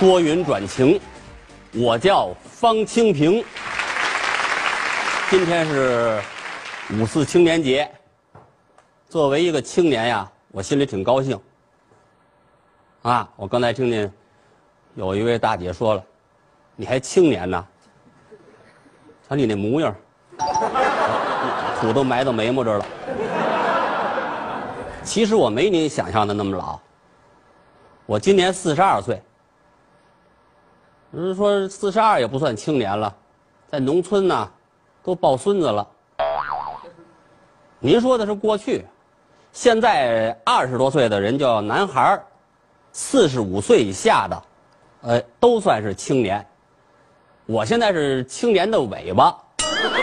拨云转晴，我叫方清平。今天是五四青年节，作为一个青年呀，我心里挺高兴。啊，我刚才听见有一位大姐说了：“你还青年呢，瞧你那模样，土都埋到眉毛这了。”其实我没您想象的那么老，我今年四十二岁。人说四十二也不算青年了，在农村呢，都抱孙子了。您说的是过去，现在二十多岁的人叫男孩儿，四十五岁以下的，呃，都算是青年。我现在是青年的尾巴，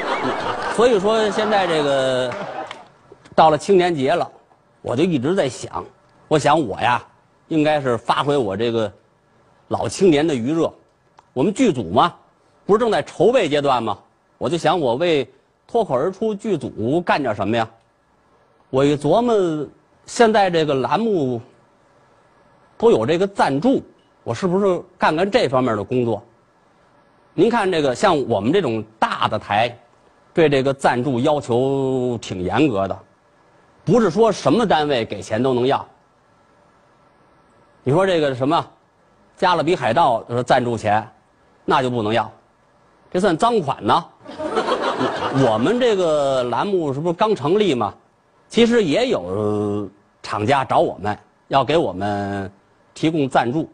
所以说现在这个到了青年节了，我就一直在想，我想我呀，应该是发挥我这个老青年的余热。我们剧组嘛，不是正在筹备阶段吗？我就想，我为脱口而出剧组干点什么呀？我一琢磨，现在这个栏目都有这个赞助，我是不是干干这方面的工作？您看，这个像我们这种大的台，对这个赞助要求挺严格的，不是说什么单位给钱都能要。你说这个什么，《加勒比海盗》说赞助钱？那就不能要，这算赃款呢。我们这个栏目是不是刚成立嘛？其实也有厂家找我们要给我们提供赞助。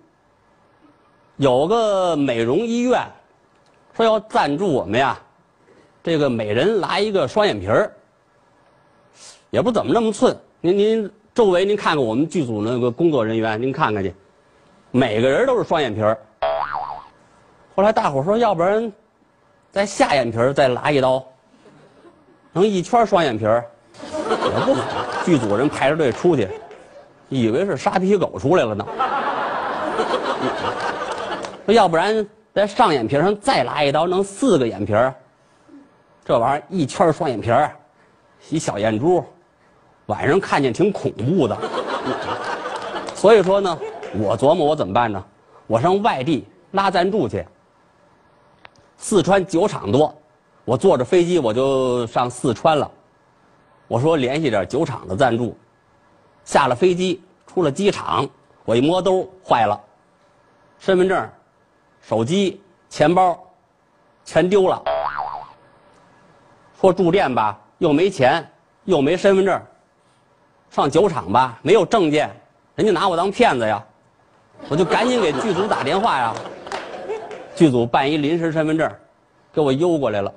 有个美容医院说要赞助我们呀，这个每人拉一个双眼皮儿，也不怎么那么寸。您您周围您看看我们剧组那个工作人员，您看看去，每个人都是双眼皮儿。后来大伙说，要不然在下眼皮儿再拉一刀，能一圈双眼皮儿，也不好。剧组人排着队出去，以为是沙皮狗出来了呢。要不然在上眼皮上再拉一刀，能四个眼皮儿。这玩意儿一圈双眼皮儿，一小眼珠，晚上看见挺恐怖的。所以说呢，我琢磨我怎么办呢？我上外地拉赞助去。四川酒厂多，我坐着飞机我就上四川了。我说联系点酒厂的赞助。下了飞机，出了机场，我一摸兜坏了，身份证、手机、钱包全丢了。说住店吧，又没钱，又没身份证。上酒厂吧，没有证件，人家拿我当骗子呀。我就赶紧给剧组打电话呀。剧组办一临时身份证，给我邮过来了。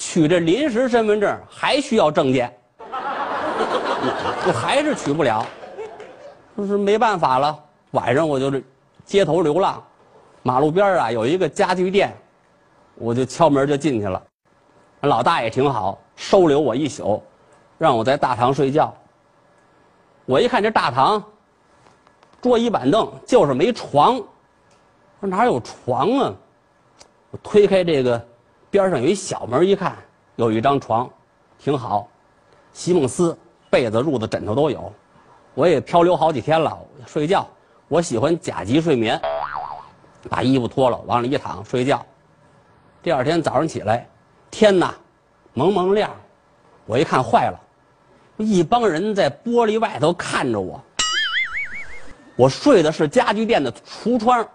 取这临时身份证还需要证件，我还是取不了。就是没办法了，晚上我就是街头流浪，马路边啊有一个家具店，我就敲门就进去了。老大爷挺好，收留我一宿，让我在大堂睡觉。我一看这大堂，桌椅板凳就是没床。说哪有床啊？我推开这个边上有一小门，一看有一张床，挺好，席梦思被子、褥子、枕头都有。我也漂流好几天了，睡觉我喜欢甲级睡眠，把衣服脱了往里一躺睡觉。第二天早上起来，天呐，蒙蒙亮，我一看坏了，一帮人在玻璃外头看着我。我睡的是家具店的橱窗。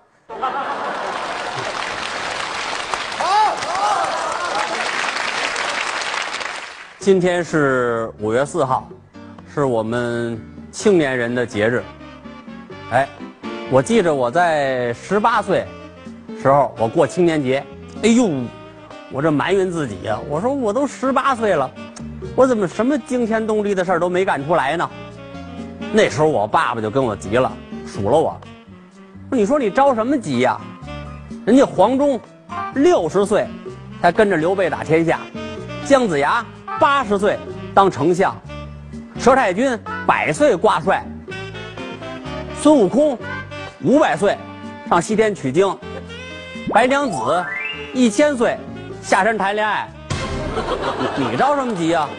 今天是五月四号，是我们青年人的节日。哎，我记着我在十八岁时候，我过青年节。哎呦，我这埋怨自己呀！我说我都十八岁了，我怎么什么惊天动地的事儿都没干出来呢？那时候我爸爸就跟我急了，数了我。你说你着什么急呀？人家黄忠六十岁才跟着刘备打天下，姜子牙八十岁当丞相，佘太君百岁挂帅，孙悟空五百岁上西天取经，白娘子一千岁下山谈恋爱。你 着什么急啊？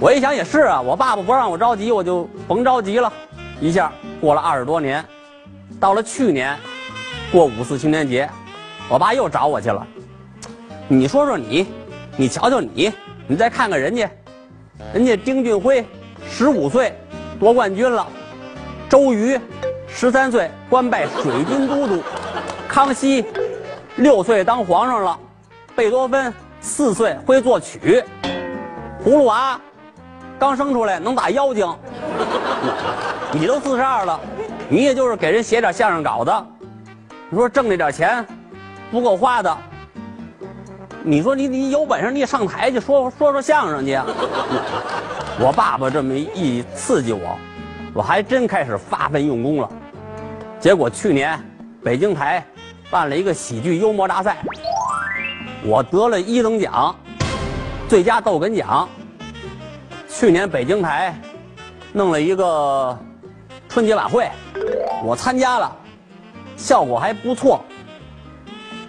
我一想也是啊，我爸爸不让我着急，我就甭着急了。一下过了二十多年，到了去年过五四青年节，我爸又找我去了。你说说你，你瞧瞧你，你再看看人家。人家丁俊晖十五岁夺冠军了，周瑜十三岁官拜水军都督，康熙六岁当皇上了，贝多芬四岁会作曲，葫芦娃刚生出来能打妖精，你都四十二了，你也就是给人写点相声稿子，你说挣那点钱不够花的。你说你你有本事你也上台去说说说相声去。我爸爸这么一刺激我，我还真开始发奋用功了。结果去年北京台办了一个喜剧幽默大赛，我得了一等奖，最佳逗哏奖。去年北京台弄了一个春节晚会，我参加了，效果还不错。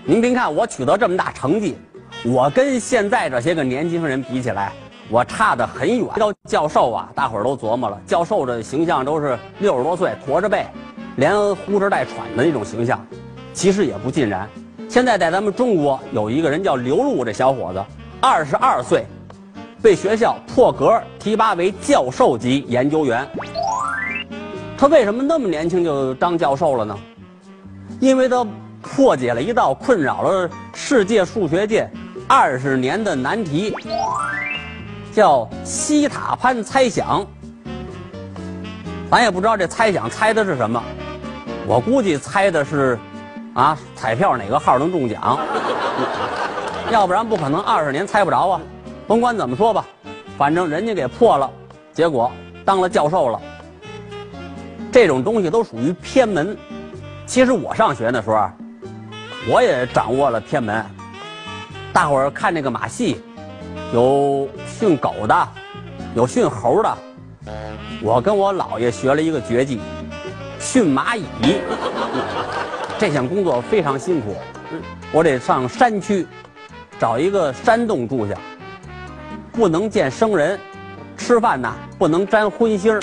您别看我取得这么大成绩。我跟现在这些个年轻人比起来，我差得很远。到教授啊，大伙儿都琢磨了，教授的形象都是六十多岁，驼着背，连呼哧带喘的那种形象。其实也不尽然。现在在咱们中国有一个人叫刘璐，这小伙子二十二岁，被学校破格提拔为教授级研究员。他为什么那么年轻就当教授了呢？因为他破解了一道困扰了世界数学界。二十年的难题，叫西塔潘猜想。咱也不知道这猜想猜的是什么，我估计猜的是，啊，彩票哪个号能中奖？要不然不可能二十年猜不着啊。甭管怎么说吧，反正人家给破了，结果当了教授了。这种东西都属于偏门。其实我上学那时候，我也掌握了偏门。大伙儿看那个马戏，有训狗的，有训猴的。我跟我姥爷学了一个绝技，训蚂蚁。这项工作非常辛苦，我得上山区，找一个山洞住下，不能见生人，吃饭呢不能沾荤腥。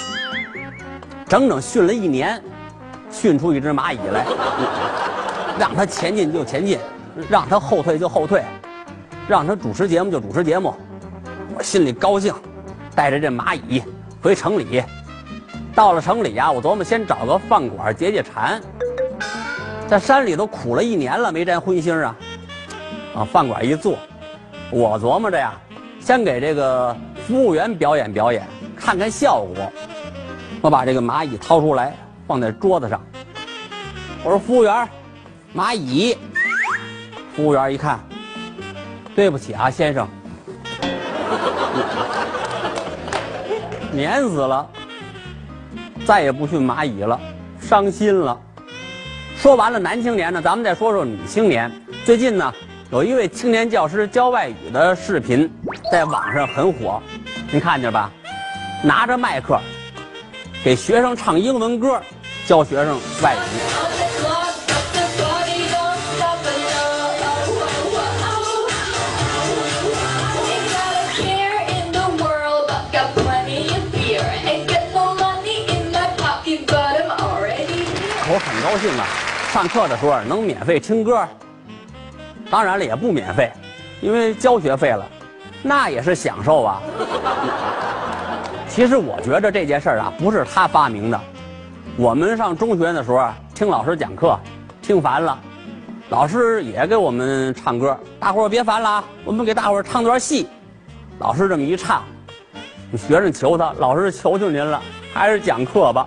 整整训了一年，训出一只蚂蚁来，让它前进就前进，让它后退就后退。让他主持节目就主持节目，我心里高兴，带着这蚂蚁回城里。到了城里呀，我琢磨先找个饭馆解解馋。在山里头苦了一年了，没沾荤腥啊。啊，饭馆一坐，我琢磨着呀，先给这个服务员表演表演，看看效果。我把这个蚂蚁掏出来放在桌子上，我说：“服务员，蚂蚁。”服务员一看。对不起啊，先生，碾死了，再也不训蚂蚁了，伤心了。说完了男青年呢，咱们再说说女青年。最近呢，有一位青年教师教外语的视频在网上很火，您看见吧？拿着麦克给学生唱英文歌，教学生外语。高兴啊，上课的时候能免费听歌，当然了也不免费，因为交学费了，那也是享受啊。其实我觉得这件事啊，不是他发明的。我们上中学的时候听老师讲课，听烦了，老师也给我们唱歌，大伙儿别烦了啊，我们给大伙儿唱段戏。老师这么一唱，学生求他，老师求求您了，还是讲课吧。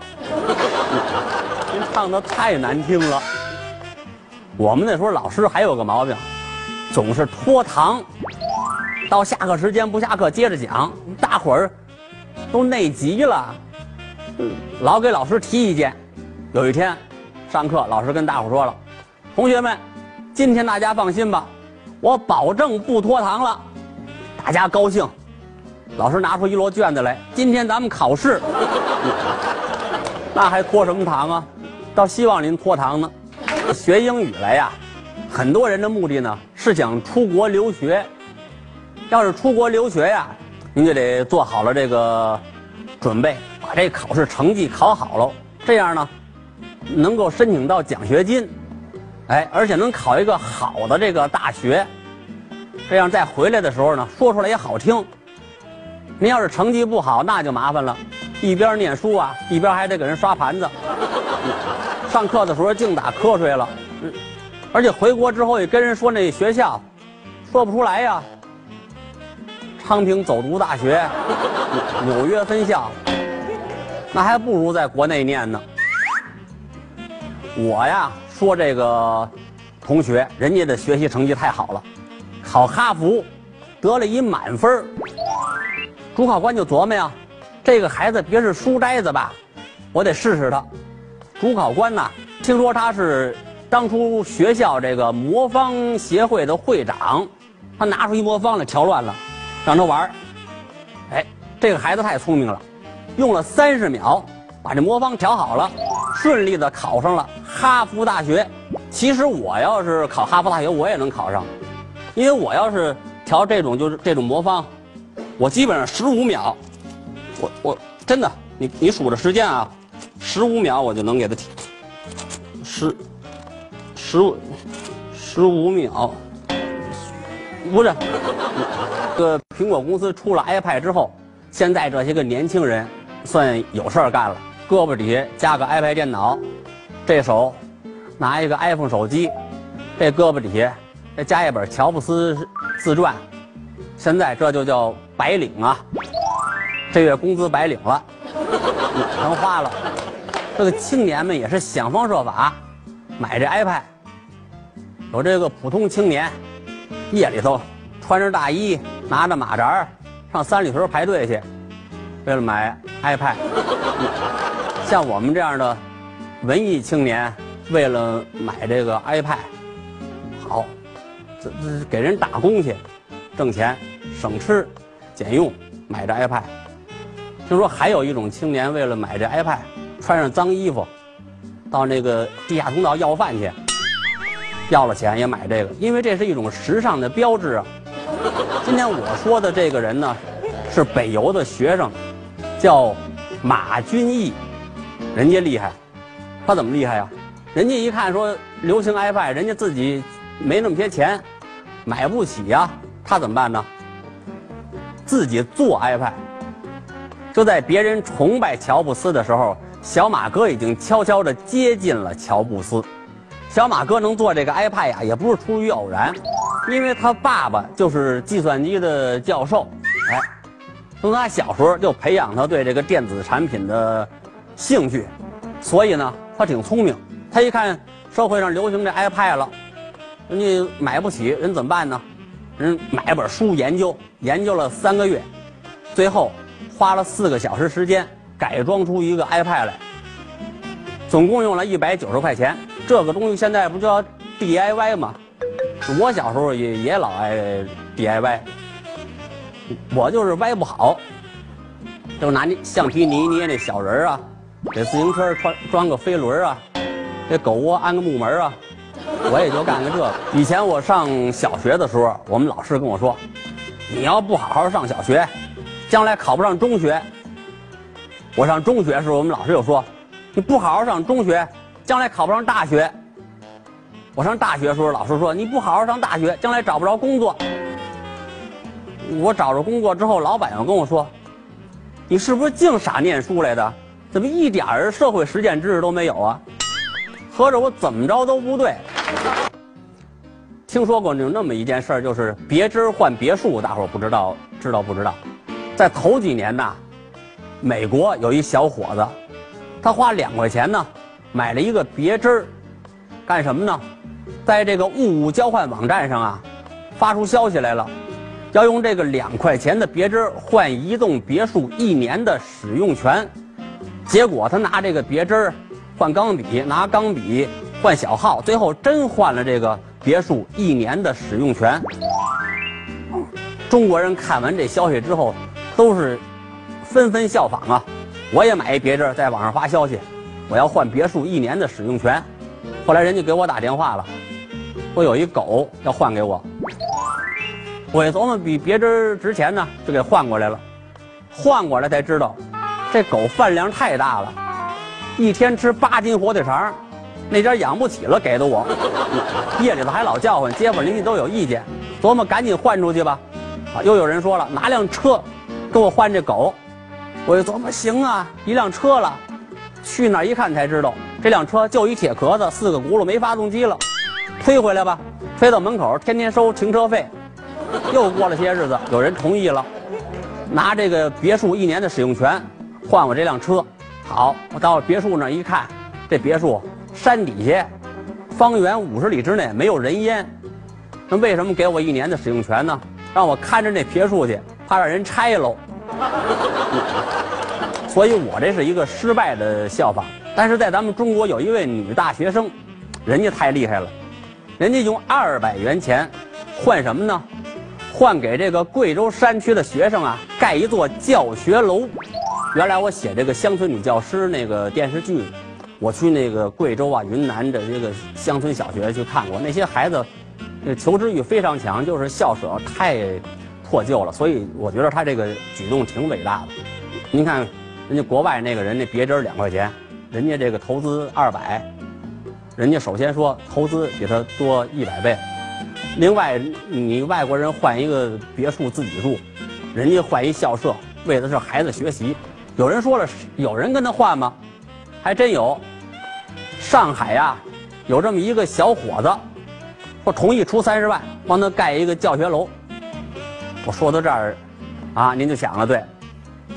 唱的太难听了。我们那时候老师还有个毛病，总是拖堂，到下课时间不下课接着讲，大伙儿都内急了，老给老师提意见。有一天上课，老师跟大伙说了：“同学们，今天大家放心吧，我保证不拖堂了。”大家高兴，老师拿出一摞卷子来，今天咱们考试，那还拖什么堂啊？倒希望您拖堂呢。学英语来呀，很多人的目的呢是想出国留学。要是出国留学呀，您就得做好了这个准备，把这考试成绩考好了，这样呢能够申请到奖学金，哎，而且能考一个好的这个大学，这样再回来的时候呢，说出来也好听。您要是成绩不好，那就麻烦了，一边念书啊，一边还得给人刷盘子。上课的时候净打瞌睡了，而且回国之后也跟人说那学校，说不出来呀。昌平走读大学，纽约分校，那还不如在国内念呢。我呀说这个同学，人家的学习成绩太好了，考哈佛得了一满分。主考官就琢磨呀，这个孩子别是书呆子吧？我得试试他。主考官呐，听说他是当初学校这个魔方协会的会长，他拿出一魔方来调乱了。让他玩哎，这个孩子太聪明了，用了三十秒把这魔方调好了，顺利的考上了哈佛大学。其实我要是考哈佛大学，我也能考上，因为我要是调这种就是这种魔方，我基本上十五秒，我我真的，你你数着时间啊，十五秒我就能给他十十五十五秒，不是。这苹果公司出了 iPad 之后，现在这些个年轻人算有事儿干了，胳膊底下加个 iPad 电脑，这手拿一个 iPhone 手机，这胳膊底下再加一本乔布斯自传，现在这就叫白领啊！这月工资白领了，能花了。这个青年们也是想方设法买这 iPad，有这个普通青年夜里头穿着大衣。拿着马扎上三里屯排队去，为了买 iPad。像我们这样的文艺青年，为了买这个 iPad，好，这这给人打工去，挣钱，省吃俭用，买这 iPad。听说还有一种青年，为了买这 iPad，穿上脏衣服，到那个地下通道要饭去，要了钱也买这个，因为这是一种时尚的标志啊。今天我说的这个人呢，是北邮的学生，叫马君义，人家厉害，他怎么厉害呀？人家一看说流行 iPad，人家自己没那么些钱，买不起呀，他怎么办呢？自己做 iPad。就在别人崇拜乔布斯的时候，小马哥已经悄悄地接近了乔布斯。小马哥能做这个 iPad 呀，也不是出于偶然。因为他爸爸就是计算机的教授，哎，从他小时候就培养他对这个电子产品的兴趣，所以呢，他挺聪明。他一看社会上流行这 iPad 了，人家买不起，人怎么办呢？人买本书研究，研究了三个月，最后花了四个小时时间改装出一个 iPad 来，总共用了一百九十块钱。这个东西现在不叫 DIY 吗？我小时候也也老爱 DIY，我就是歪不好，就拿那橡皮泥捏那小人啊，给自行车装装个飞轮啊，给狗窝安个木门啊，我也就干个这个。以前我上小学的时候，我们老师跟我说，你要不好好上小学，将来考不上中学。我上中学时候，我们老师又说，你不好好上中学，将来考不上大学。我上大学的时候，老师说你不好好上大学，将来找不着工作。我找着工作之后，老板又跟我说：“你是不是净傻念书来的？怎么一点儿社会实践知识都没有啊？”合着我怎么着都不对。听说过有那么一件事儿，就是别针换别墅，大伙儿不知道知道不知道？在头几年呐，美国有一小伙子，他花两块钱呢，买了一个别针儿，干什么呢？在这个物物交换网站上啊，发出消息来了，要用这个两块钱的别针儿换一栋别墅一年的使用权。结果他拿这个别针儿换钢笔，拿钢笔换小号，最后真换了这个别墅一年的使用权。中国人看完这消息之后，都是纷纷效仿啊。我也买一别针，在网上发消息，我要换别墅一年的使用权。后来人家给我打电话了，说有一狗要换给我。我一琢磨，比别针值钱呢，就给换过来了。换过来才知道，这狗饭量太大了，一天吃八斤火腿肠，那家养不起了，给的我。夜里头还老叫唤，街坊邻居都有意见，琢磨赶紧换出去吧。啊，又有人说了，拿辆车给我换这狗。我就琢磨，行啊，一辆车了。去那儿一看才知道，这辆车就一铁壳子，四个轱辘，没发动机了。推回来吧，推到门口，天天收停车费。又过了些日子，有人同意了，拿这个别墅一年的使用权换我这辆车。好，我到别墅那儿一看，这别墅山底下，方圆五十里之内没有人烟。那为什么给我一年的使用权呢？让我看着那别墅去，怕让人拆喽。所以我这是一个失败的效仿。但是在咱们中国有一位女大学生，人家太厉害了，人家用二百元钱换什么呢？换给这个贵州山区的学生啊，盖一座教学楼。原来我写这个乡村女教师那个电视剧，我去那个贵州啊、云南的这个乡村小学去看过，那些孩子，那求知欲非常强，就是校舍太破旧了，所以我觉得他这个举动挺伟大的。您看，人家国外那个人那别针两块钱，人家这个投资二百，人家首先说投资比他多一百倍。另外，你外国人换一个别墅自己住，人家换一校舍，为的是孩子学习。有人说了，有人跟他换吗？还真有。上海呀，有这么一个小伙子，说同意出三十万帮他盖一个教学楼。我说到这儿，啊，您就想了，对，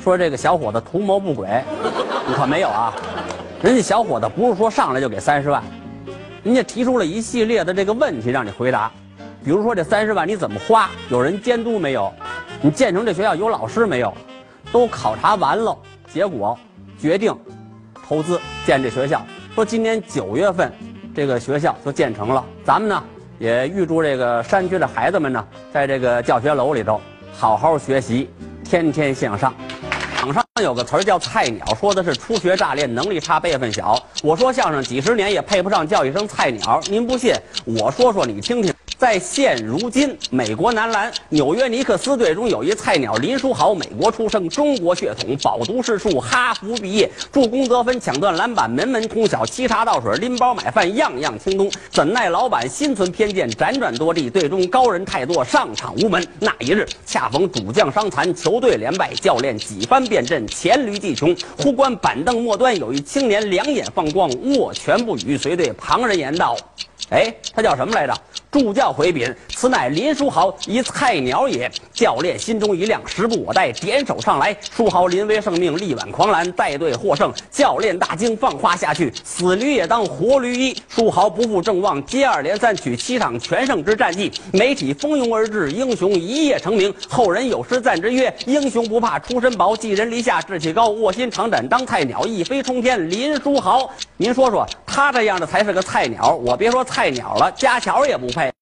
说这个小伙子图谋不轨，你可没有啊？人家小伙子不是说上来就给三十万，人家提出了一系列的这个问题让你回答。比如说这三十万你怎么花？有人监督没有？你建成这学校有老师没有？都考察完了，结果决定投资建这学校。说今年九月份这个学校就建成了。咱们呢也预祝这个山区的孩子们呢，在这个教学楼里头好好学习，天天向上。场上有个词儿叫“菜鸟”，说的是初学乍练、能力差、辈分小。我说相声几十年也配不上叫一声“菜鸟”。您不信，我说说你听听。在现如今，美国男篮纽约尼克斯队中有一菜鸟林书豪，美国出生，中国血统，饱读诗书，哈佛毕业，助攻得分，抢断篮板，门门通晓，沏茶倒水，拎包买饭，样样精通。怎奈老板心存偏见，辗转多地，队中高人太多，上场无门。那一日，恰逢主将伤残，球队连败，教练几番变阵，黔驴技穷。忽观板凳末端有一青年，两眼放光，握拳不语，随对旁人言道：“哎，他叫什么来着？”助教回禀：“此乃林书豪，一菜鸟也。”教练心中一亮，时不我待，点手上来。书豪临危受命，力挽狂澜，带队获胜。教练大惊，放话下去：“死驴也当活驴医。”书豪不负众望，接二连三取七场全胜之战绩，媒体蜂拥而至，英雄一夜成名。后人有诗赞之曰：“英雄不怕出身薄，寄人篱下志气高，卧薪尝胆当菜鸟，一飞冲天。”林书豪，您说说，他这样的才是个菜鸟。我别说菜鸟了，家乔也不配。